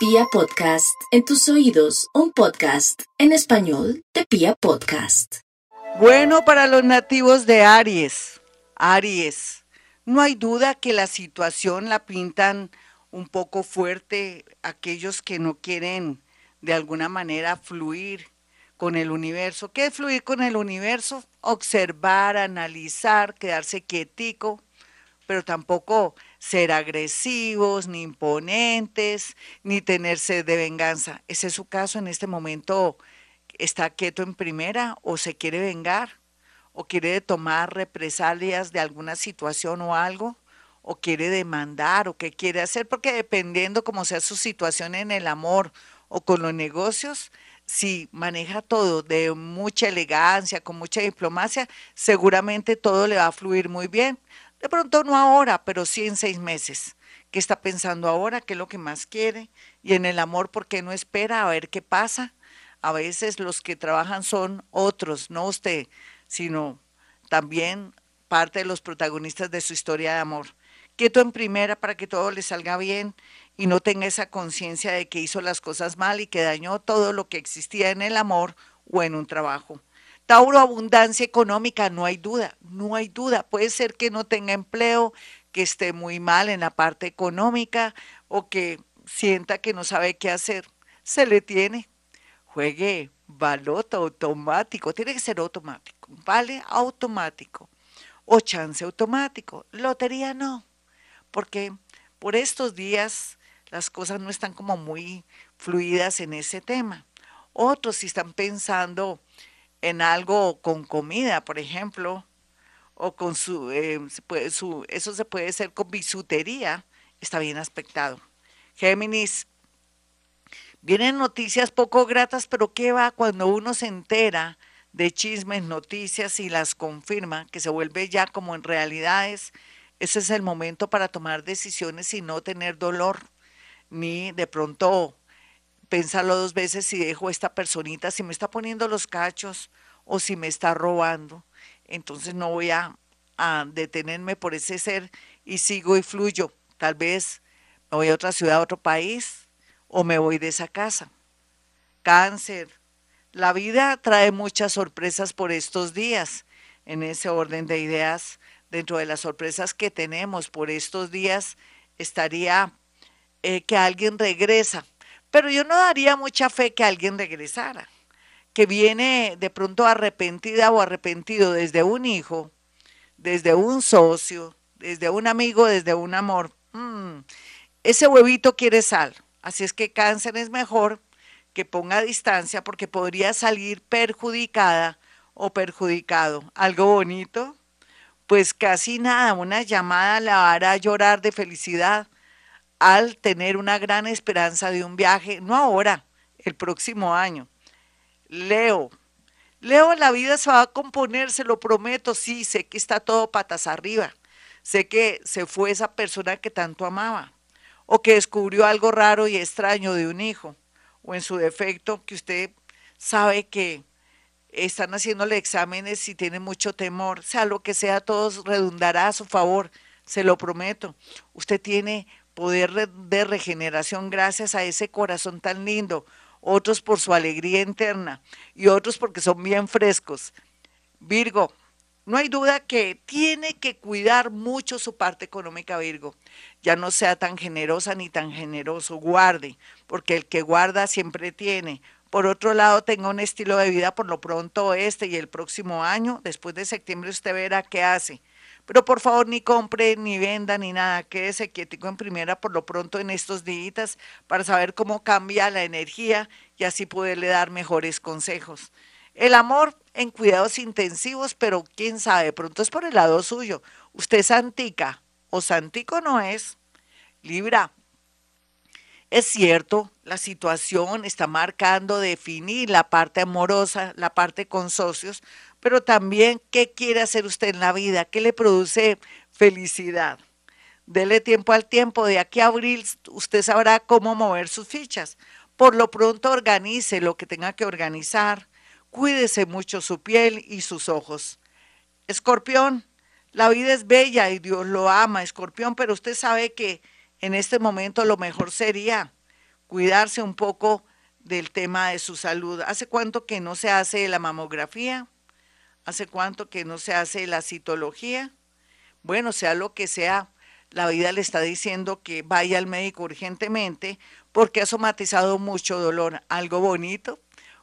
Pia Podcast, en tus oídos, un podcast en español de Pia Podcast. Bueno, para los nativos de Aries, Aries, no hay duda que la situación la pintan un poco fuerte aquellos que no quieren de alguna manera fluir con el universo. ¿Qué es fluir con el universo? Observar, analizar, quedarse quietico, pero tampoco ser agresivos, ni imponentes, ni tenerse de venganza. ¿Ese es su caso en este momento? ¿Está quieto en primera o se quiere vengar? ¿O quiere tomar represalias de alguna situación o algo? ¿O quiere demandar? ¿O qué quiere hacer? Porque dependiendo cómo sea su situación en el amor o con los negocios, si maneja todo de mucha elegancia, con mucha diplomacia, seguramente todo le va a fluir muy bien. De pronto no ahora, pero sí en seis meses. ¿Qué está pensando ahora? ¿Qué es lo que más quiere? Y en el amor, ¿por qué no espera a ver qué pasa? A veces los que trabajan son otros, no usted, sino también parte de los protagonistas de su historia de amor. Quieto en primera para que todo le salga bien y no tenga esa conciencia de que hizo las cosas mal y que dañó todo lo que existía en el amor o en un trabajo. Tauro, abundancia económica, no hay duda, no hay duda. Puede ser que no tenga empleo, que esté muy mal en la parte económica o que sienta que no sabe qué hacer. Se le tiene. Juegue balota automático, tiene que ser automático, vale automático o chance automático. Lotería no, porque por estos días las cosas no están como muy fluidas en ese tema. Otros si están pensando en algo con comida, por ejemplo, o con su, eh, su, eso se puede hacer con bisutería, está bien aspectado. Géminis, vienen noticias poco gratas, pero ¿qué va cuando uno se entera de chismes, noticias y las confirma, que se vuelve ya como en realidades? Ese es el momento para tomar decisiones y no tener dolor, ni de pronto pensarlo dos veces si dejo a esta personita, si me está poniendo los cachos o si me está robando. Entonces no voy a, detenerme por ese ser y sigo y fluyo. Tal vez me voy a otra ciudad, a otro país o me voy de esa casa. Cáncer. La vida trae muchas sorpresas por estos días. En ese orden de ideas, dentro de las sorpresas que tenemos por estos días, estaría eh, que alguien regresa pero yo no daría mucha fe que alguien regresara, que viene de pronto arrepentida o arrepentido desde un hijo, desde un socio, desde un amigo, desde un amor. Mm, ese huevito quiere sal. Así es que cáncer es mejor que ponga distancia porque podría salir perjudicada o perjudicado. Algo bonito, pues casi nada, una llamada la hará llorar de felicidad al tener una gran esperanza de un viaje, no ahora, el próximo año. Leo, Leo, la vida se va a componer, se lo prometo, sí, sé que está todo patas arriba, sé que se fue esa persona que tanto amaba, o que descubrió algo raro y extraño de un hijo, o en su defecto, que usted sabe que están haciéndole exámenes y tiene mucho temor, sea lo que sea, todo redundará a su favor, se lo prometo. Usted tiene poder de regeneración gracias a ese corazón tan lindo, otros por su alegría interna y otros porque son bien frescos. Virgo, no hay duda que tiene que cuidar mucho su parte económica, Virgo. Ya no sea tan generosa ni tan generoso, guarde, porque el que guarda siempre tiene. Por otro lado, tenga un estilo de vida por lo pronto este y el próximo año, después de septiembre usted verá qué hace. Pero por favor ni compre, ni venda, ni nada. Quédese quietico en primera por lo pronto en estos días para saber cómo cambia la energía y así poderle dar mejores consejos. El amor en cuidados intensivos, pero quién sabe, pronto es por el lado suyo. Usted es santica o santico no es. Libra, es cierto, la situación está marcando definir la parte amorosa, la parte con socios, pero también qué quiere hacer usted en la vida, qué le produce felicidad. Dele tiempo al tiempo, de aquí a abril usted sabrá cómo mover sus fichas. Por lo pronto organice lo que tenga que organizar, cuídese mucho su piel y sus ojos. Escorpión, la vida es bella y Dios lo ama, escorpión, pero usted sabe que en este momento lo mejor sería cuidarse un poco del tema de su salud. ¿Hace cuánto que no se hace la mamografía? ¿Hace cuánto que no se hace la citología? Bueno, sea lo que sea, la vida le está diciendo que vaya al médico urgentemente porque ha somatizado mucho dolor. Algo bonito,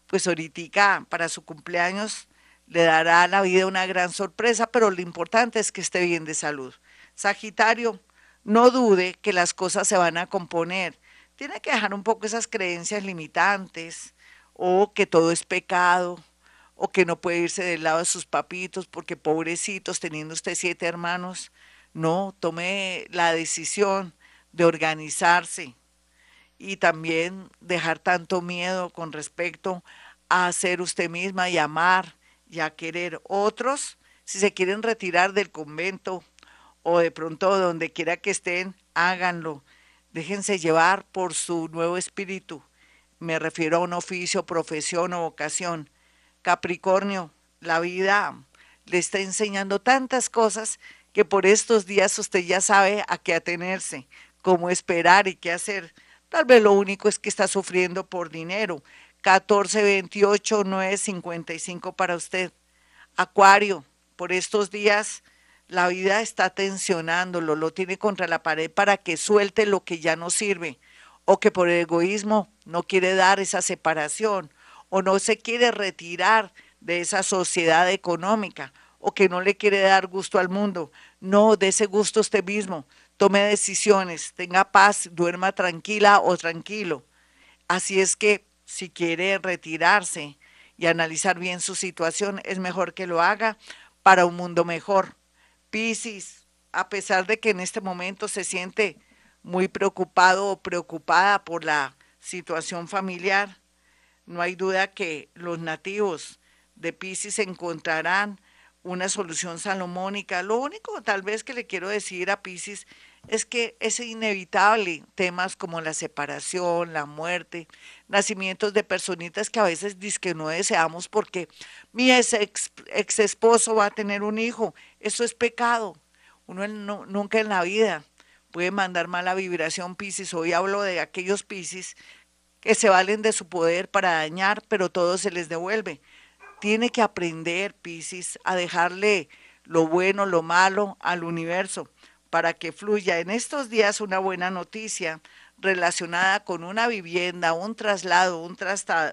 pues ahorita para su cumpleaños le dará a la vida una gran sorpresa, pero lo importante es que esté bien de salud. Sagitario, no dude que las cosas se van a componer. Tiene que dejar un poco esas creencias limitantes o que todo es pecado o que no puede irse del lado de sus papitos porque pobrecitos, teniendo usted siete hermanos, no, tome la decisión de organizarse y también dejar tanto miedo con respecto a ser usted misma y amar y a querer otros. Si se quieren retirar del convento o de pronto donde quiera que estén, háganlo. Déjense llevar por su nuevo espíritu. Me refiero a un oficio, profesión o vocación. Capricornio, la vida le está enseñando tantas cosas que por estos días usted ya sabe a qué atenerse, cómo esperar y qué hacer. Tal vez lo único es que está sufriendo por dinero. 14, 28, 9, 55 para usted. Acuario, por estos días la vida está tensionándolo, lo tiene contra la pared para que suelte lo que ya no sirve, o que por egoísmo no quiere dar esa separación, o no se quiere retirar de esa sociedad económica, o que no le quiere dar gusto al mundo. No, de ese gusto usted mismo. Tome decisiones, tenga paz, duerma tranquila o tranquilo. Así es que si quiere retirarse y analizar bien su situación, es mejor que lo haga para un mundo mejor. Piscis, a pesar de que en este momento se siente muy preocupado o preocupada por la situación familiar, no hay duda que los nativos de Piscis encontrarán una solución salomónica. Lo único tal vez que le quiero decir a Piscis es que es inevitable temas como la separación, la muerte, nacimientos de personitas que a veces que no deseamos porque mi ex, ex, esposo va a tener un hijo. Eso es pecado. Uno nunca en la vida puede mandar mala vibración Piscis. Hoy hablo de aquellos Piscis que se valen de su poder para dañar, pero todo se les devuelve tiene que aprender, Piscis, a dejarle lo bueno, lo malo al universo para que fluya. En estos días una buena noticia relacionada con una vivienda, un traslado, un,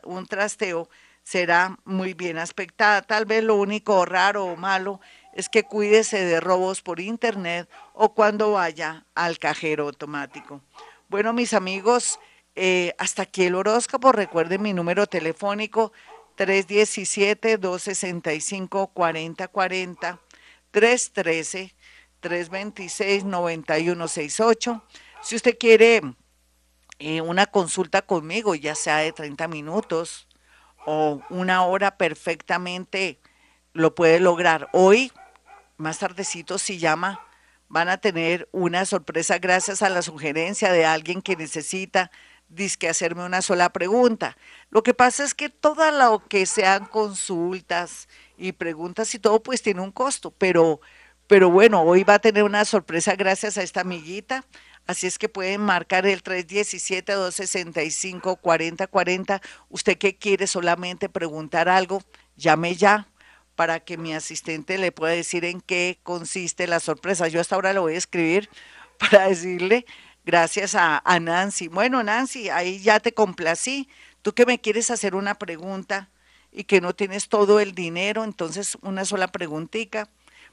un trasteo, será muy bien aspectada. Tal vez lo único raro o malo es que cuídese de robos por internet o cuando vaya al cajero automático. Bueno, mis amigos, eh, hasta aquí el horóscopo. Recuerden mi número telefónico 317-265-4040, 313-326-9168. Si usted quiere eh, una consulta conmigo, ya sea de 30 minutos o una hora perfectamente, lo puede lograr. Hoy, más tardecito, si llama, van a tener una sorpresa gracias a la sugerencia de alguien que necesita que hacerme una sola pregunta. Lo que pasa es que todo lo que sean consultas y preguntas y todo, pues tiene un costo, pero, pero bueno, hoy va a tener una sorpresa gracias a esta amiguita. Así es que pueden marcar el 317-265-4040. Usted que quiere solamente preguntar algo, llame ya para que mi asistente le pueda decir en qué consiste la sorpresa. Yo hasta ahora lo voy a escribir para decirle Gracias a, Nancy. Bueno, Nancy, ahí ya te complací. Tú que me quieres hacer una pregunta y que no tienes todo el dinero, entonces una sola preguntita.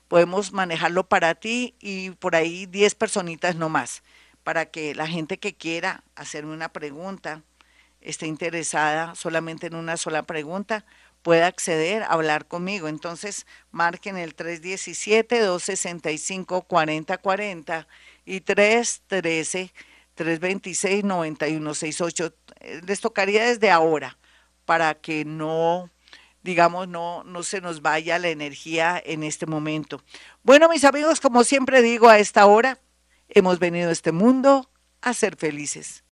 Podemos manejarlo para ti y por ahí 10 personitas no más, para que la gente que quiera hacerme una pregunta, esté interesada solamente en una sola pregunta, pueda acceder a hablar conmigo. Entonces, marquen el 317-265-4040 y 313 326 9168. Les tocaría desde ahora para que no digamos no no se nos vaya la energía en este momento. Bueno, mis amigos, como siempre digo a esta hora, hemos venido a este mundo a ser felices.